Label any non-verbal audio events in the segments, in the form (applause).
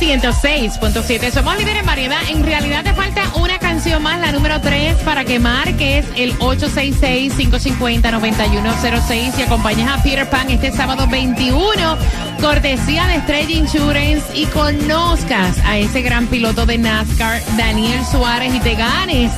106.7. Somos líderes en variedad. En realidad te falta una canción más, la número 3, para que marques el 866-550-9106 y acompañes a Peter Pan este sábado 21, cortesía de Estrella Insurance y conozcas a ese gran piloto de NASCAR, Daniel Suárez, y te ganes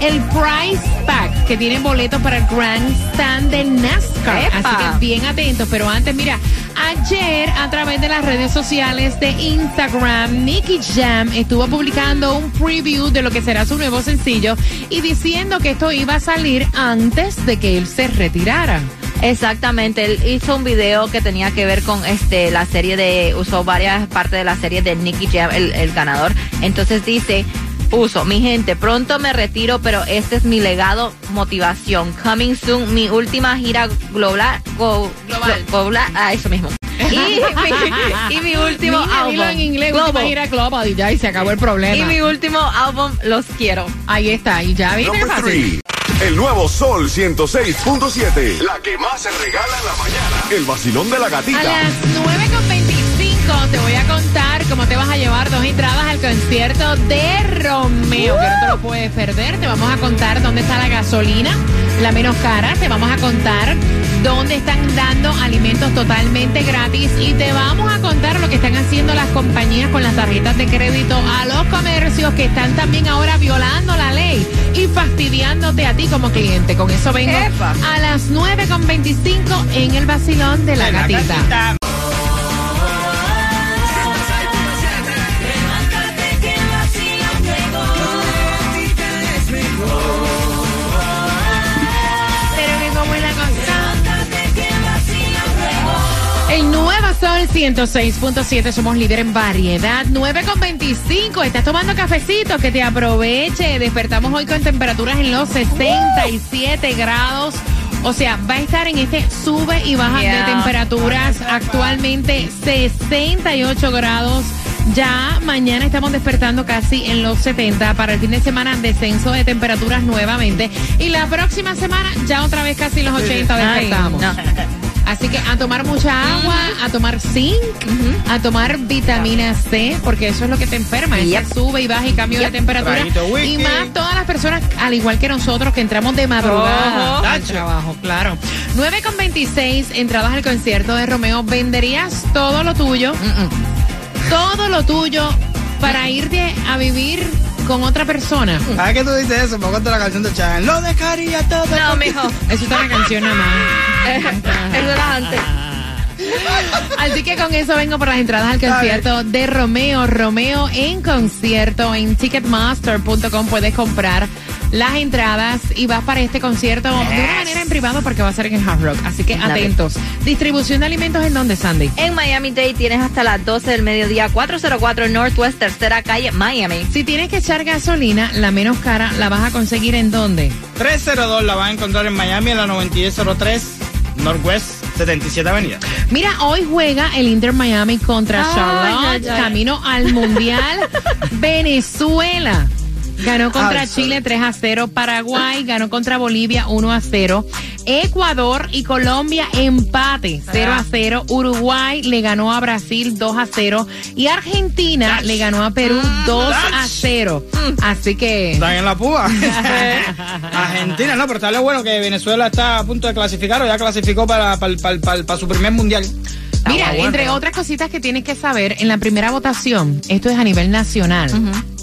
el Price Pack, que tiene boletos para el Grand Stand de NASCAR. ¡Epa! Así que bien atentos. Pero antes, mira, ayer a través de las redes sociales de Instagram, Nicky Jam estuvo publicando un preview de lo que será su nuevo sencillo y diciendo que esto iba a salir antes de que él se retirara. Exactamente, él hizo un video que tenía que ver con este la serie de, usó varias partes de la serie de Nicky Jam, el, el ganador. Entonces dice, puso, mi gente, pronto me retiro, pero este es mi legado, motivación. Coming soon, mi última gira global, go- Global. glo- global, ah, eso mismo. Y mi, y mi último Mira, álbum. dilo en inglés, Global. última gira global y ya y se acabó el problema. Y mi último álbum, Los Quiero. Ahí está, y ya Number fácil. three. El nuevo Sol 106.7. La que más se regala en la mañana. El vacilón de la A gatita. las 9.25 te voy a contar cómo te vas a llevar dos entradas al concierto de Romeo, que no te lo puedes perder. Te vamos a contar dónde está la gasolina, la menos cara. Te vamos a contar dónde están dando alimentos totalmente gratis. Y te vamos a contar lo que están haciendo las compañías con las tarjetas de crédito a los comercios que están también ahora violando la ley y fastidiándote a ti como cliente. Con eso vengo Epa. a las 9.25 en el vacilón de la gatita. 106.7, somos líder en variedad. 9.25, estás tomando cafecito, que te aproveche. Despertamos hoy con temperaturas en los 67 grados. O sea, va a estar en este sube y baja Yeah. de temperaturas. Actualmente 68 grados. Ya mañana estamos despertando casi en los 70. Para el fin de semana, descenso de temperaturas nuevamente. Y la próxima semana, ya otra vez casi en los 80 Ay, despertamos. no. Así que a tomar mucha agua, a tomar zinc, a tomar vitamina C, porque eso es lo que te enferma, ese Yep. sube y baja y cambio de Yep. temperatura. Traguito whisky. Y más todas las personas, al igual que nosotros, que entramos de madrugada Ojo. al trabajo, claro. 9 con 26, entradas al concierto de Romeo. ¿Venderías todo lo tuyo? Todo lo tuyo para irte a vivir con otra persona. ¿Sabes qué tú dices eso? Me la canción de Chayanne. Lo dejaría todo. No, mijo. (laughs) Eso está en la canción nada más. (laughs) Eso era antes. (laughs) Así que con eso vengo por las entradas al concierto de Romeo. Romeo en concierto en ticketmaster.com puedes comprar las entradas y vas para este concierto de una manera en privado porque va a ser en el Hard Rock. Así que atentos. Distribución de alimentos en dónde, Sandy. En Miami Dade tienes hasta las 12 del mediodía, 404 Northwest, tercera calle, Miami. Si tienes que echar gasolina, la menos cara la vas a conseguir en dónde. 302 la vas a encontrar en Miami en la 9103 Northwest 77 Avenida. Mira, hoy juega el Inter Miami contra Ay, Charlotte, ay, ay. camino al Mundial. (laughs) Venezuela ganó contra Chile 3 a 0. Paraguay ganó contra Bolivia 1 a 0. Ecuador y Colombia empate 0 a 0. Uruguay le ganó a Brasil 2 a 0. Y Argentina le ganó a Perú 2 a 0. Así que. Están en la púa. (laughs) Argentina, no, pero está lo bueno que Venezuela está a punto de clasificar o ya clasificó para, para, para- para- para su primer mundial. Mira, entre otras cositas que tienes que saber, en la primera votación, esto es a nivel nacional,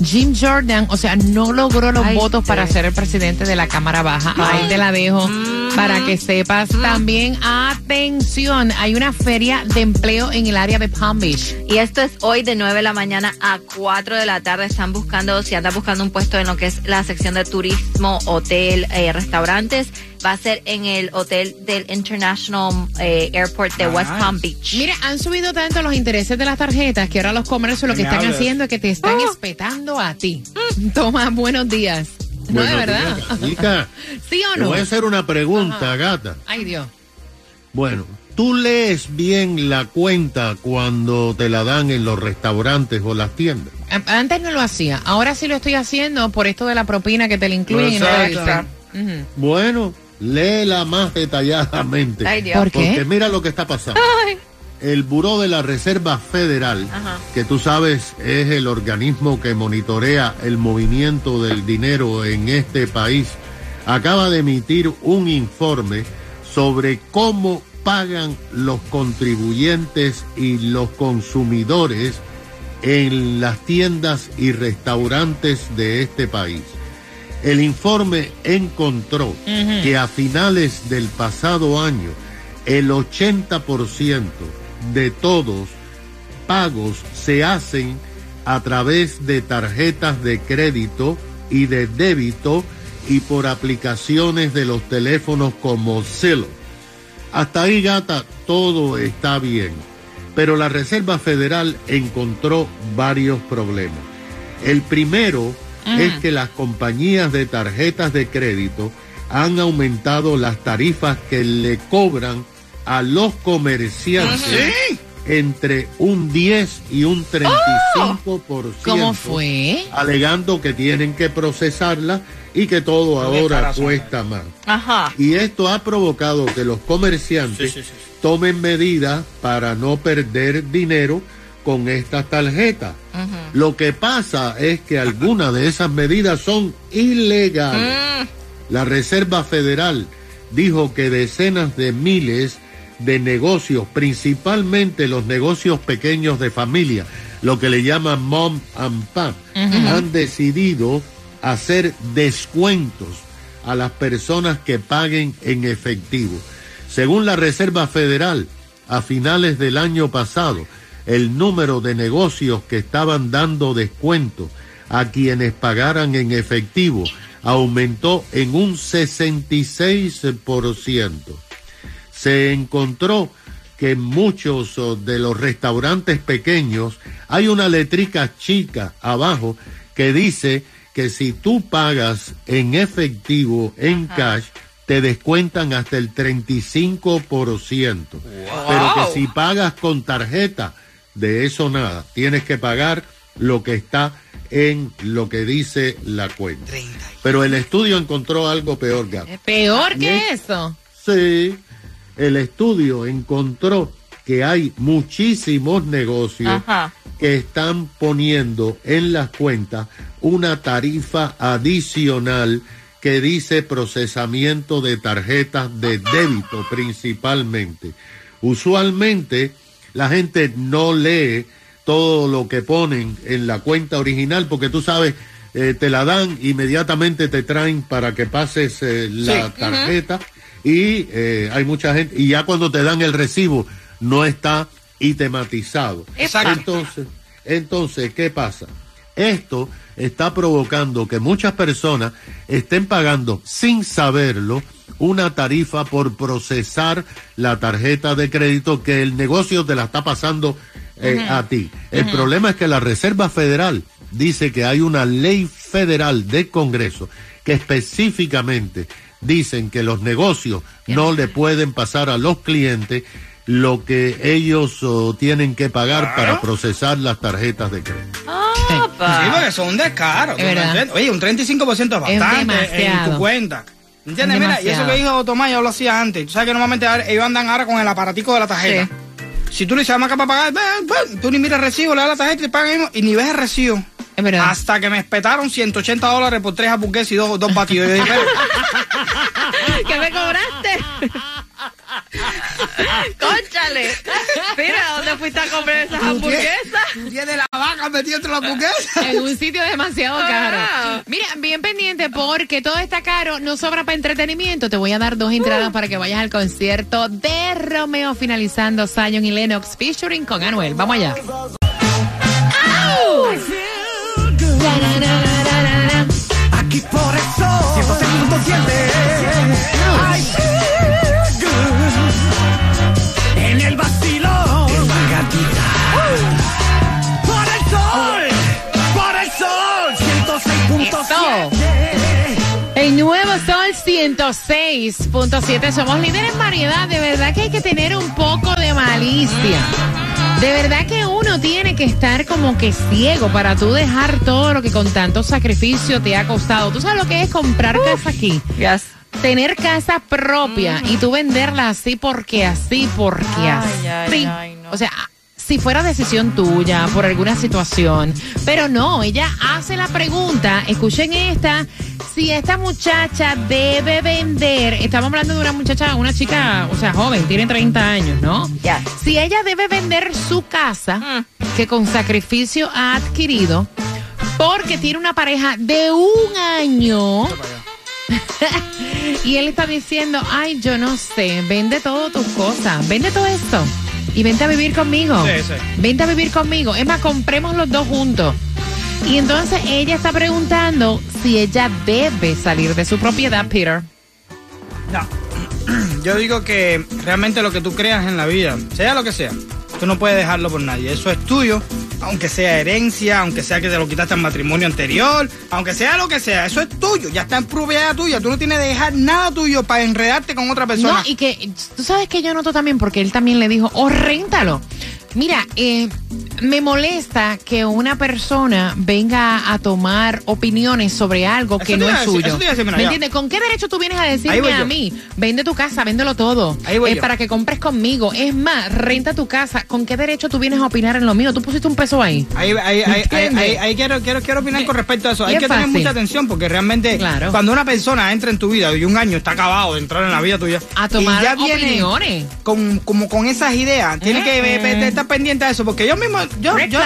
Jim Jordan, o sea, no logró los Ay, votos sí. para ser el presidente de la Cámara Baja. Ahí te la dejo para que sepas. También, atención, hay una feria de empleo en el área de Palm Beach. Y esto es hoy de 9 de la mañana a 4 de la tarde. Están buscando, si andas buscando un puesto en lo que es la sección de turismo, hotel, eh, restaurantes, Va a ser en el hotel del International eh, Airport de West. Palm Beach. Mira, han subido tanto los intereses de las tarjetas que ahora los comercios lo que están haciendo es que te están Oh. espetando a ti. (laughs) Toma, buenos días. No, de verdad. días. (laughs) ¿Sí o Te no? voy a hacer una pregunta, gata. Ay, Dios. Bueno, ¿tú lees bien la cuenta cuando te la dan en los restaurantes o las tiendas? Antes no lo hacía, ahora sí lo estoy haciendo por esto de la propina que te la incluyen no. Ujú. Bueno, léela más detalladamente. Ay, Dios. ¿Por qué? Porque mira lo que está pasando. Ay. El Buró de la Reserva Federal, Ajá. que tú sabes es el organismo que monitorea el movimiento del dinero en este país, acaba de emitir un informe sobre cómo pagan los contribuyentes y los consumidores en las tiendas y restaurantes de este país. El informe encontró que a finales del pasado año el 80% de todos pagos se hacen a través de tarjetas de crédito y de débito y por aplicaciones de los teléfonos como Zillow. Hasta ahí, gata, todo está bien. Pero la Reserva Federal encontró varios problemas. El primero es que las compañías de tarjetas de crédito han aumentado las tarifas que le cobran a los comerciantes entre un 10 y un 35%. ¿Cómo fue? Alegando que tienen que procesarla y que todo ahora cuesta más. Ajá. Y esto ha provocado que los comerciantes Sí, sí, sí. tomen medidas para no perder dinero con estas tarjetas. Lo que pasa es que algunas de esas medidas son ilegales. La Reserva Federal dijo que decenas de miles de negocios, principalmente los negocios pequeños de familia, lo que le llaman mom and pop, han decidido hacer descuentos a las personas que paguen en efectivo. Según la Reserva Federal, a finales del año pasado, el número de negocios que estaban dando descuento a quienes pagaran en efectivo aumentó en un 66%. Se encontró que en muchos oh, de los restaurantes pequeños hay una letrica chica abajo que dice que si tú pagas en efectivo, en cash, te descuentan hasta el 35%. Pero que si pagas con tarjeta, de eso nada. Tienes que pagar lo que está en lo que dice la cuenta. Pero el estudio encontró algo peor, Gato. Peor que eso. Sí, el estudio encontró que hay muchísimos negocios Ajá. que están poniendo en las cuentas una tarifa adicional que dice procesamiento de tarjetas de débito principalmente. Usualmente la gente no lee todo lo que ponen en la cuenta original porque tú sabes, eh, te la dan, inmediatamente te traen para que pases eh, la tarjeta y eh, hay mucha gente, y ya cuando te dan el recibo no está itematizado. Exacto. Entonces, entonces, ¿qué pasa? Esto está provocando que muchas personas estén pagando sin saberlo una tarifa por procesar la tarjeta de crédito que el negocio te la está pasando eh, a ti. El problema es que la Reserva Federal dice que hay una ley federal de Congreso que específicamente dicen que los negocios no le pueden pasar a los clientes lo que ellos oh, tienen que pagar para procesar las tarjetas de crédito. Sí, porque son un descaro. Es verdad. Oye, un 35% es Es bastante en tu cuenta. ¿Entiendes? Es Mira, y eso que dijo Tomás, yo lo hacía antes. Tú sabes que normalmente ellos andan ahora con el aparatico de la tarjeta. Si tú le dices, acá para pagar, ven, ven, tú ni miras el recibo, le das la tarjeta y te pagan mismo, y ni ves el recibo. Es verdad. Hasta que me espetaron 180 dólares por tres hamburguesas y dos, dos batidos. Yo dije, (laughs) "Pero, ¿Qué me cobraste? (laughs) ¡Cónchale! Mira, ¿dónde fuiste a comprar esas ¿tú tienes- hamburguesas? tú tienes la vaca metida entre la hamburguesa. (laughs) En un sitio demasiado Ah. caro. Mira, bien pendiente porque todo está caro, no sobra para entretenimiento. Te voy a dar dos entradas para que vayas al concierto de Romeo finalizando Zion y Lennox featuring con Anuel. Vamos allá. Aquí 106.7, somos líderes en variedad. De verdad que hay que tener un poco de malicia. De verdad que uno tiene que estar como que ciego para tú dejar todo lo que con tanto sacrificio te ha costado. ¿Tú sabes lo que es comprar casa aquí? Yes. Tener casa propia y tú venderla así porque así, porque Ay, así. ay, ay, no. O sea, si fuera decisión tuya por alguna situación. Pero no, ella hace la pregunta, escuchen esta, si esta muchacha debe vender, estamos hablando de una muchacha, una chica, o sea, joven, tiene 30 años, ¿no? Ya. Si ella debe vender su casa, que con sacrificio ha adquirido, porque tiene una pareja de un año. (laughs) y él está diciendo, ay, yo no sé, vende todo tus cosas, vende todo esto y vente a vivir conmigo. Sí, sí. Vente a vivir conmigo. Es más, compremos los dos juntos. Y entonces ella está preguntando si ella debe salir de su propiedad, Peter. No. (clears throat) Yo digo que realmente lo que tú creas en la vida, sea lo que sea, tú no puedes dejarlo por nadie. Eso es tuyo, aunque sea herencia, aunque sea que te lo quitaste en matrimonio anterior, aunque sea lo que sea, eso es tuyo, ya está en propiedad tuya. Tú no tienes que dejar nada tuyo para enredarte con otra persona. No, y que tú sabes que yo noto también, porque él también le dijo, oh, réntalo. Mira, eh, me molesta que una persona venga a tomar opiniones sobre algo que no es decir, suyo. decir, mira, ¿Me entiendes? ¿Con qué derecho tú vienes a decirme a mí? Vende tu casa, véndelo todo. Eh, para que compres conmigo. Es más, renta tu casa. ¿Con qué derecho tú vienes a opinar en lo mío? Tú pusiste un peso ahí. Ahí, ahí, ahí, ahí, ¿Entiendes? ahí- ahí quiero, quiero, quiero opinar con respecto a eso. Hay es que tener mucha atención porque realmente Claro. cuando una persona entra en tu vida y un año está acabado de entrar en la vida tuya A tomar y ya viene opiniones. con, como con esas ideas, tiene que Eh, eh, eh. Pendiente de eso porque yo mismo, yo, yo.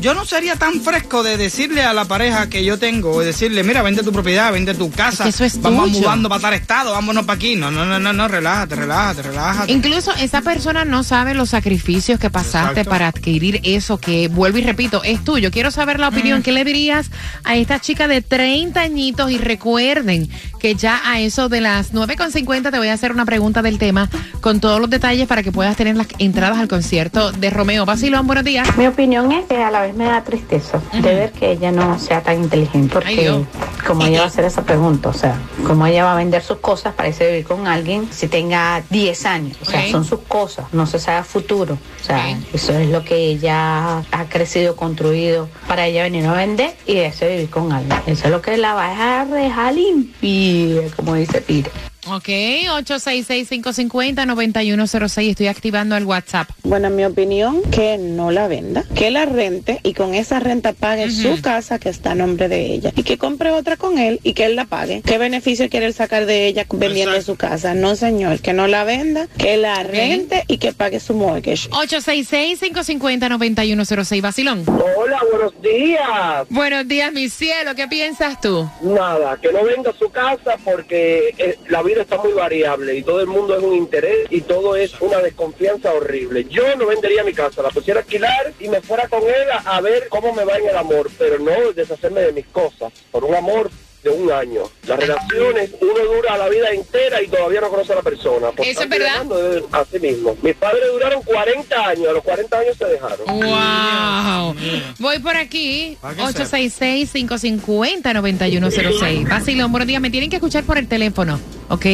Yo no sería tan fresco de decirle a la pareja que yo tengo, decirle, mira, vende tu propiedad, vende tu casa, Es que eso es vamos tuyo. mudando para tal estado, vámonos para aquí. No, no, no, no, no, relájate, relájate, relájate. Incluso esa persona no sabe los sacrificios que pasaste Exacto. para adquirir eso que, vuelvo y repito, es tuyo. Quiero saber la opinión. ¿Qué le dirías a esta chica de 30 añitos? Y recuerden que ya a eso de las 9.50 te voy a hacer una pregunta del tema con todos los detalles para que puedas tener las entradas al concierto de Romeo. Basilón, buenos días. Mi opinión es que a la vez me da tristeza de ver que ella no sea tan inteligente, Ay, porque como ella va a hacer esa pregunta, o sea, como ella va a vender sus cosas para irse a vivir con alguien si tenga 10 años, o sea, son sus cosas, no se sabe a futuro, o sea, eso es lo que ella ha crecido, construido para ella venir a vender y irse a vivir con alguien, eso es lo que la va a dejar, dejar limpia, como dice Pire. Ok, 866-550-9106. Estoy activando el WhatsApp. Bueno, en mi opinión, que no la venda, que la rente y con esa renta pague su casa que está a nombre de ella y que compre otra con él y que él la pague. ¿Qué beneficio quiere él sacar de ella vendiendo Exacto. su casa? No, señor, que no la venda, que la rente y que pague su mortgage. 866-550-9106. Basilón. Hola, buenos días. Buenos días, mi cielo. ¿Qué piensas tú? Nada, que no venga a su casa porque eh, la vida está muy variable y todo el mundo es un interés y todo es una desconfianza horrible. Yo no vendería mi casa, la pusiera a alquilar y me fuera con él a, a ver cómo me va en el amor, pero no deshacerme de mis cosas por un amor de un año. Las relaciones, uno dura la vida entera y todavía no conoce a la persona. Por ¿Eso es verdad? A sí mismo. Mis padres duraron 40 años, a los 40 años se dejaron. Wow. Voy por aquí. ¿Para qué 866-550-9106. Basilón, buenos días. Me tienen que escuchar por el teléfono, ¿ok?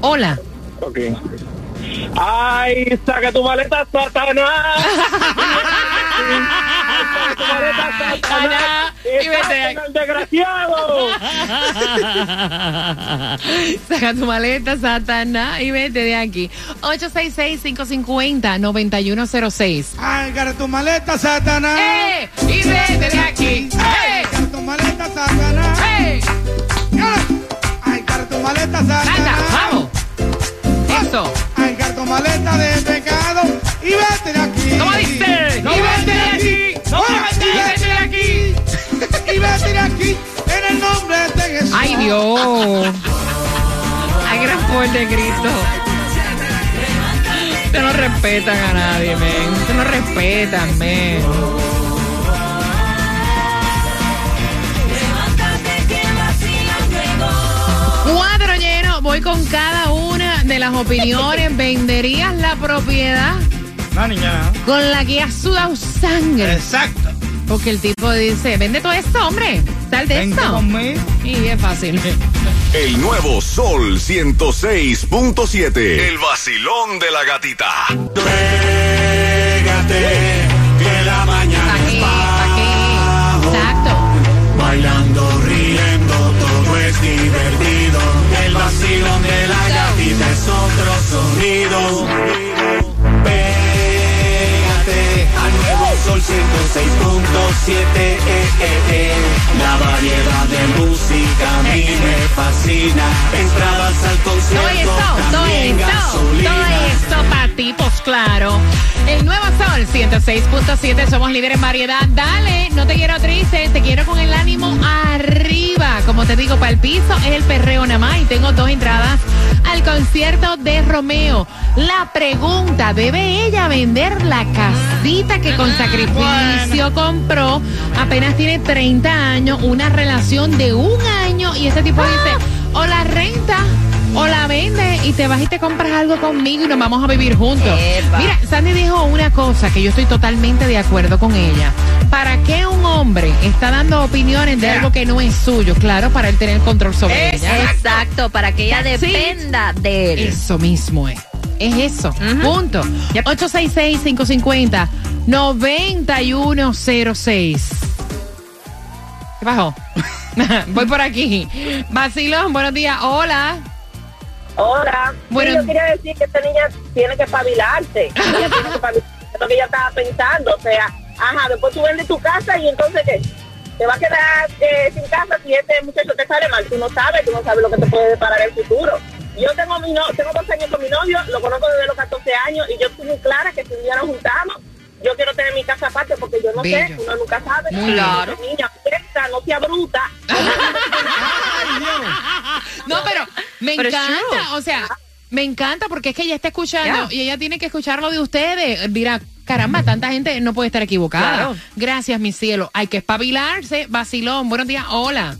Hola. Ok. ¡Ay, saca tu maleta, Satanás! (laughs) ¡Saca tu maleta, Satanás! Y vete. ¡Está con el desgraciado! (laughs) Saca tu maleta, Satanás, y vete de aquí. 866-550-9106. Ay, cara tu maleta, Satanás. ¡Eh! Y vete de aquí. ¡Eh! Tu maleta, Satanás. ¡Eh! Ay, cara tu maleta, ¡Anda, Satanás. vamos! Eso. Ay, cara tu maleta de pecado y vete de aquí. ¿Cómo dice? No ¡Y vete de aquí! Y vete de aquí en el nombre de Jesús. ¡Ay, Dios! ¡Ay, gran fuerte grito! Ustedes no respetan a nadie, men. Ustedes no respetan, men. Cuadro lleno. Voy con cada una de las opiniones. (laughs) ¿Venderías la propiedad No, niña. con la que has sudado sangre? Exacto. Porque el tipo dice, vende todo esto, hombre. Sal de Vente esto. conmigo. Y es fácil. El nuevo Sol 106.7. El vacilón de la gatita. Pégate, que la mañana ¿Para qué? es ¿Para qué? Exacto. Bailando, riendo, todo es divertido. El vacilón de la gatita es otro sonido. Eh, eh. La variedad de música a mí me fascina. Entradas al Todo concierto, esto, todo esto, todo esto para ti, pues claro. El nuevo sol 106.7, somos líderes en variedad. Dale, no te quiero triste, te quiero con el ánimo arriba. Como te digo, para el piso es el perreo nada más y tengo dos entradas al concierto de Romeo. La pregunta, ¿debe ella vender la casita que con sacrificio compró? Apenas tiene 30 años, una relación de un año y ese tipo dice, o la renta o la vende y te vas y te compras algo conmigo y nos vamos a vivir juntos. Epa. Mira, Sandy dijo una cosa que yo estoy totalmente de acuerdo con ella. ¿Para qué un hombre está dando opiniones de algo que no es suyo? Claro, para él tener control sobre ella. Exacto, para que ella dependa de él. Eso mismo es. Es eso. Ujú. Punto. Yep. 866-550-9106. ¿Qué pasó? (laughs) Voy por aquí. Vacilón, buenos días. Hola. Hola. Bueno. Sí, yo quería decir que esta niña tiene que espabilarse. (laughs) Ella tiene que espabilarse. Es lo que ella estaba pensando. O sea, ajá, después tú vendes tu casa y entonces ¿qué? Te vas a quedar eh, sin casa si este muchacho te sale mal. Tú no sabes, tú no sabes lo que te puede deparar el futuro. Yo tengo mi no, tengo dos años con mi novio, lo conozco desde los 14 años y yo estoy muy clara que si un día nos juntamos, yo quiero tener mi casa aparte porque yo no sé, uno nunca sabe. Muy claro. Niña, piensa, no sea bruta. (laughs) No, pero me Pero encanta. O sea, me encanta porque es que ella está escuchando Yeah. y ella tiene que escuchar lo de ustedes. Mira, caramba, tanta gente no puede estar equivocada. Claro. Gracias, mi cielo. Hay que espabilarse. Vacilón, buenos días. Hola.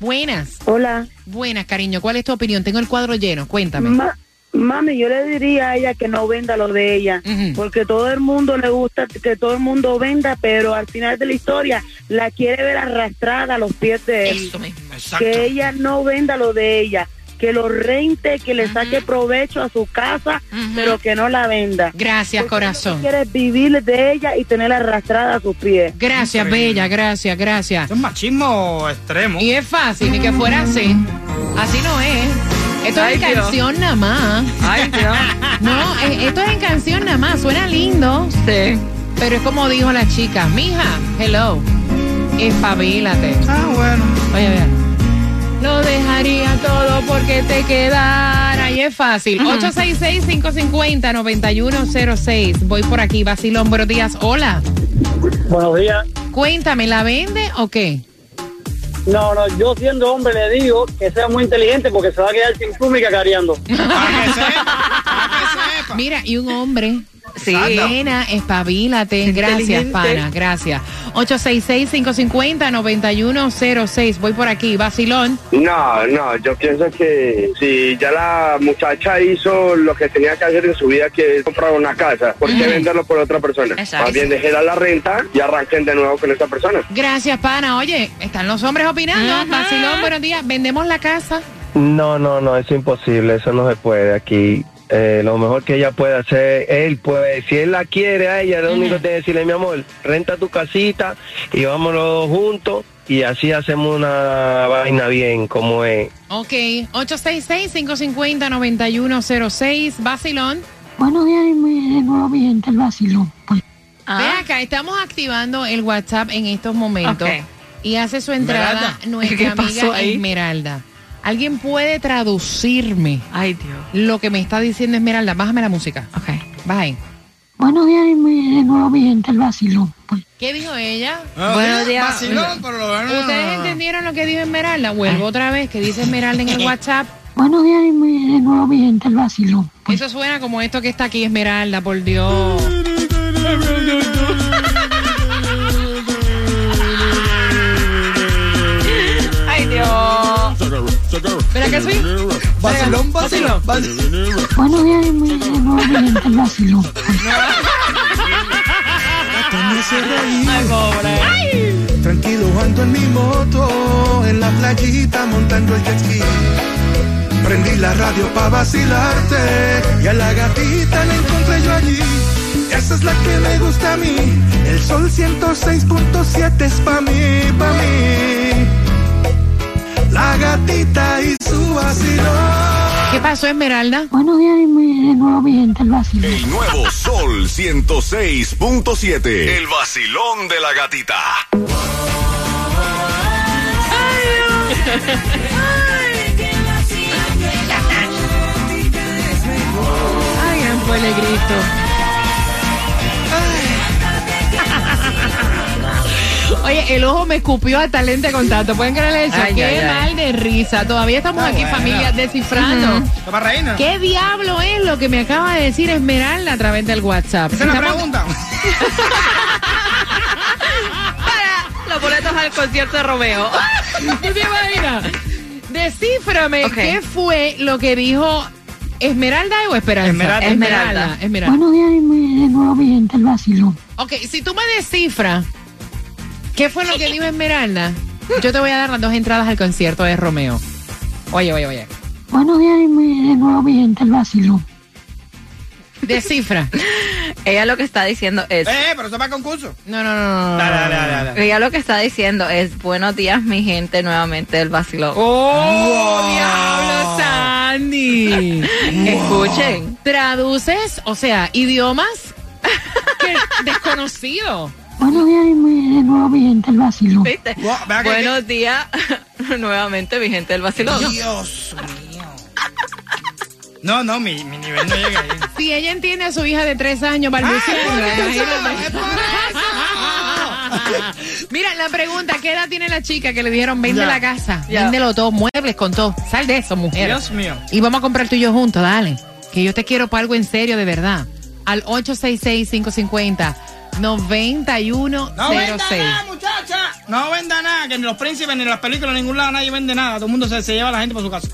Buenas. Hola. Buenas, cariño. ¿Cuál es tu opinión? Tengo el cuadro lleno. Cuéntame. Ma- mami, yo le diría a ella que no venda lo de ella, porque todo el mundo le gusta que todo el mundo venda, pero al final de la historia la quiere ver arrastrada a los pies de él. Eso mismo. Exacto. Que ella no venda lo de ella, que lo rente, que le saque provecho a su casa, pero que no la venda. Gracias, Porque corazón. quiere vivir de ella y tenerla arrastrada a sus pies. Gracias, Increíble. bella. Gracias, gracias. Es machismo extremo. Y es fácil, ni que fuera así. Así no es. Esto Ay, es en Dios. canción nada más. Ay, Dios. (laughs) No, es- esto es en canción nada más. Suena lindo, Sí. pero es como dijo la chica. Mija, hello. Espabilate. Ah, bueno. Oye, vea. Lo dejaría todo porque te quedara. Y es fácil. 866-550-9106. Voy por aquí. Vacilón, buenos días. Hola. Buenos días. Cuéntame, ¿la vende o qué? No, no, yo siendo hombre le digo que sea muy inteligente porque se va a quedar sin pluma y cacareando. Para (laughs) que sepa. Para que (laughs) sepa. Mira, y un hombre. Sí. Nena, espabilate. Gracias, pana. Gracias. 866-550-9106. Voy por aquí. Vacilón. No, no, yo pienso que si ya la muchacha hizo lo que tenía que hacer en su vida, que es comprar una casa, ¿por qué venderlo por otra persona? Exacto. Más bien déjela la renta y arranquen de nuevo con esta persona. Gracias, pana. Oye, están los hombres opinando. Ajá. Vacilón, buenos días. Vendemos la casa. No, no, no, es imposible, eso no se puede aquí. Eh, lo mejor que ella puede hacer, él puede, si él la quiere a ella, lo único que tiene que decirle, mi amor, renta tu casita y vámonos juntos y así hacemos una vaina bien como es. Ok. 866-550-9106. Vacilón. Buenos días, mi, de nuevo mi gente, el vacilón. Pues, Ve Ah, acá, estamos activando el WhatsApp en estos momentos. Y hace su entrada Esmeralda. (laughs) nuestra ¿Qué amiga pasó ahí? Esmeralda. ¿Alguien puede traducirme Ay, Dios. lo que me está diciendo Esmeralda? Bájame la música. Ok. Baja ahí. buenos días, mi, de nuevo mi gente, el vacilón. Pues, ¿Qué dijo ella? Ah, Buenos días. Vacilón, pero lo. ¿Ustedes entendieron lo que dijo Esmeralda? Vuelvo otra vez, que dice Esmeralda en el WhatsApp. buenos días, mi, de nuevo mi gente, el vacilón. Pues, Eso suena como esto que está aquí, Esmeralda, por Dios. Ay, Dios. ¿Verdad que sí? Vacilón, vacilón. buenos días, mi, gente, el vacilón. (laughs) Ay, pobre. Tranquilo ando en mi moto, en la playita montando el jet ski. Prendí la radio pa' vacilarte y a la gatita la encontré yo allí. Esa es la que me gusta a mí. El sol 106.7 es pa' mí. ¿Qué pasó, Esmeralda? Buenos días de nuevo mi gente el vacilo. El nuevo Sol 106.7. El vacilón de la gatita. Ay, gran pueblo Cristo. Oye, el ojo me escupió hasta lente con tanto. ¿Pueden creerle eso? Ay, Qué ay, ay. mal de risa. Todavía estamos Ah, aquí, bueno. familia, descifrando. ¿Qué diablo es lo que me acaba de decir Esmeralda a través del WhatsApp? Esa es la pregunta. (laughs) Para los boletos al concierto de Romeo. (laughs) ¿Tú te imaginas? Descíframe qué fue lo que dijo Esmeralda o Esperanza. Esmeralda. Esmeralda. Esmeralda. Buenos días de nuevo mi gente el vacilo. Ok, si tú me descifras qué fue lo que dijo Esmeralda, yo te voy a dar las dos entradas al concierto de Romeo. Oye, oye, oye. Buenos días y muy- de nuevo mi gente el vacilo. Descifra. Ella lo que está diciendo es. Eh, pero eso es para concurso. No, no, no, no. no, Dale, no, dale, no, dale, no. dale. Ella lo que está diciendo es buenos días mi gente nuevamente del vacilón. ¡Oh, diablo, Sandy! (laughs) Escuchen. Traduces, o sea, idiomas que desconocido. Buenos días y de nuevo mi gente el vacilo. ¿Viste? Buenos días (laughs) nuevamente mi gente del vacilón. Dios mío. No, no, mi, mi nivel no llega ahí. Si ella entiende a su hija de tres años por Mira, la pregunta, ¿qué edad tiene la chica que le dijeron vende Ya. la casa? Ya. Véndelo todo, muebles con todo. Sal de eso, mujer. Dios mío. Y vamos a comprar tú y yo juntos, dale. Que yo te quiero para algo en serio, de verdad. Al 866-550-9106. No venda nada, muchacha. No venda nada, que ni los príncipes ni las películas, en ningún lado nadie vende nada. Todo el mundo se, se lleva a la gente por su casa.